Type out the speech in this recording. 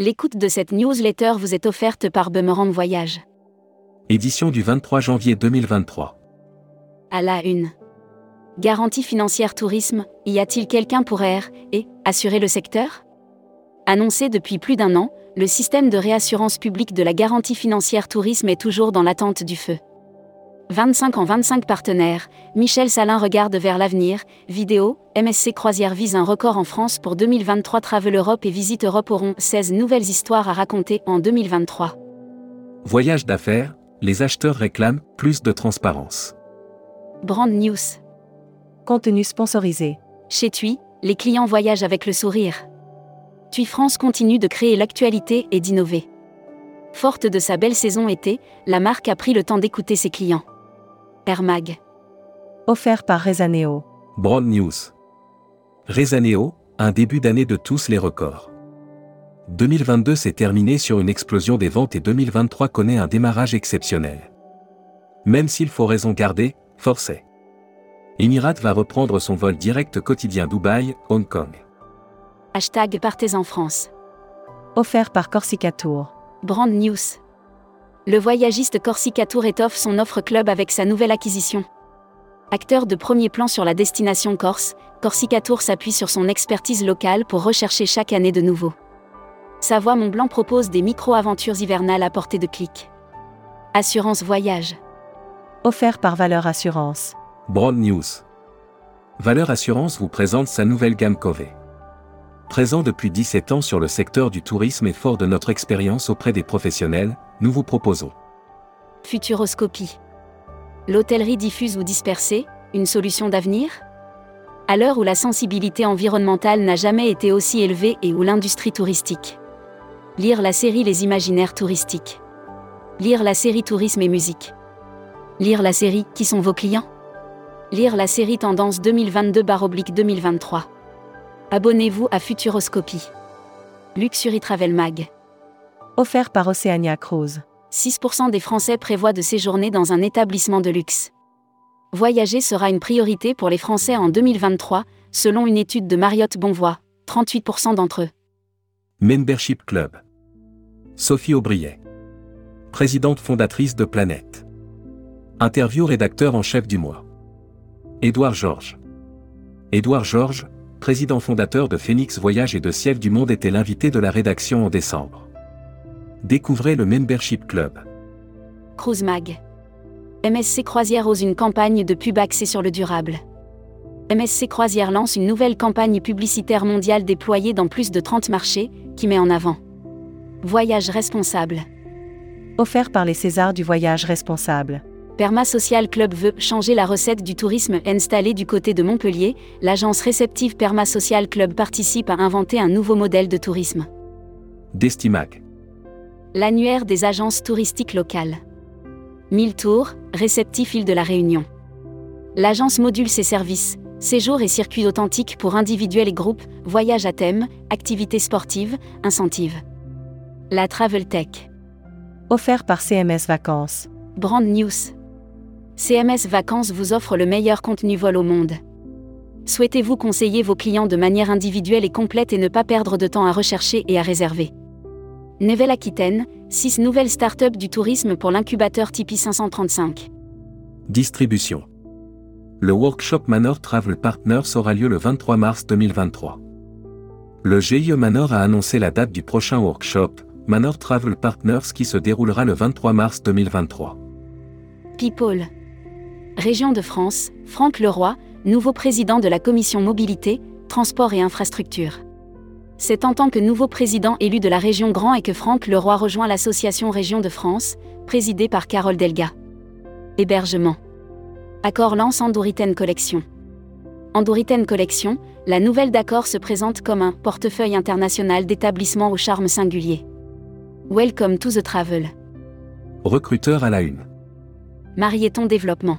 L'écoute de cette newsletter vous est offerte par Boomerang Voyage. Édition du 23 janvier 2023. À la une. Garantie financière tourisme, y a-t-il quelqu'un pour R et assurer le secteur? Annoncé depuis plus d'un an, le système de réassurance publique de la garantie financière tourisme est toujours dans l'attente du feu. 25 en 25 partenaires, Michel Salin regarde vers l'avenir, vidéo, MSC Croisière vise un record en France pour 2023 Travel Europe et Visite Europe auront 16 nouvelles histoires à raconter en 2023. Voyage d'affaires, les acheteurs réclament plus de transparence. Brand News. Contenu sponsorisé. Chez TUI, les clients voyagent avec le sourire. TUI France continue de créer l'actualité et d'innover. Forte de sa belle saison été, la marque a pris le temps d'écouter ses clients. Air Mag. Offert par Rezaneo. Broad News. Rezaneo, un début d'année de tous les records. 2022 s'est terminé sur une explosion des ventes et 2023 connaît un démarrage exceptionnel. Même s'il faut raison garder, forcé. Emirat va reprendre son vol direct quotidien Dubaï-Hong Kong. Hashtag Partez en France. Offert par Corsica Tour. Brand News. Le voyagiste Corsica Tour étoffe son offre club avec sa nouvelle acquisition. Acteur de premier plan sur la destination corse, Corsica Tour s'appuie sur son expertise locale pour rechercher chaque année de nouveau. Savoie Mont Blanc propose des micro-aventures hivernales à portée de clic. Assurance voyage. Offert par Valeur Assurance. Broad News. Valeur Assurance vous présente sa nouvelle gamme Cove. Présent depuis 17 ans sur le secteur du tourisme et fort de notre expérience auprès des professionnels, nous vous proposons Futuroscopie. L'hôtellerie diffuse ou dispersée, une solution d'avenir? À l'heure où la sensibilité environnementale n'a jamais été aussi élevée et où l'industrie touristique. Lire la série Les imaginaires touristiques. Lire la série Tourisme et musique. Lire la série Qui sont vos clients? Lire la série Tendance 2022-2023. Abonnez-vous à Futuroscopie. Luxury Travel Mag. Offert par Oceania Cruise. 6% des Français prévoient de séjourner dans un établissement de luxe. Voyager sera une priorité pour les Français en 2023, selon une étude de Marriott Bonvoy, 38% d'entre eux. Membership Club. Sophie Aubriet. Présidente fondatrice de Planète. Interview rédacteur en chef du mois. Édouard Georges. Édouard Georges, président fondateur de Phoenix Voyage et de Ciel du Monde était l'invité de la rédaction en décembre. Découvrez le Membership Club. Cruise Mag. MSC Croisière ose une campagne de pub axée sur le durable. MSC Croisière lance une nouvelle campagne publicitaire mondiale déployée dans plus de 30 marchés, qui met en avant Voyage responsable. Offert par les Césars du voyage responsable. Perma Social Club veut changer la recette du tourisme installé du côté de Montpellier. L'agence réceptive Perma Social Club participe à inventer un nouveau modèle de tourisme. Destimac. L'annuaire des agences touristiques locales. 1000 tours, réceptif île de la Réunion. L'agence module ses services, séjours et circuits authentiques pour individuels et groupes, voyages à thème, activités sportives, incentives. La Travel Tech. Offert par CMS Vacances. Brand News. CMS Vacances vous offre le meilleur contenu vol au monde. Souhaitez-vous conseiller vos clients de manière individuelle et complète et ne pas perdre de temps à rechercher et à réserver? Nouvelle-Aquitaine, 6 nouvelles startups du tourisme pour l'incubateur Tipeee 535. Distribution. Le workshop Manor Travel Partners aura lieu le 23 mars 2023. Le GIE Manor a annoncé la date du prochain workshop, Manor Travel Partners qui se déroulera le 23 mars 2023. People. Région de France, Franck Leroy, nouveau président de la commission mobilité, transport et infrastructure. C'est en tant que nouveau président élu de la région Grand et que Franck Leroy rejoint l'association Région de France, présidée par Carole Delga. Hébergement. Accord lance Andoriten Collection. Andoriten Collection, la nouvelle d'accord se présente comme un portefeuille international d'établissements au charme singulier. Welcome to the travel. Recruteur à la une. Marieton Développement.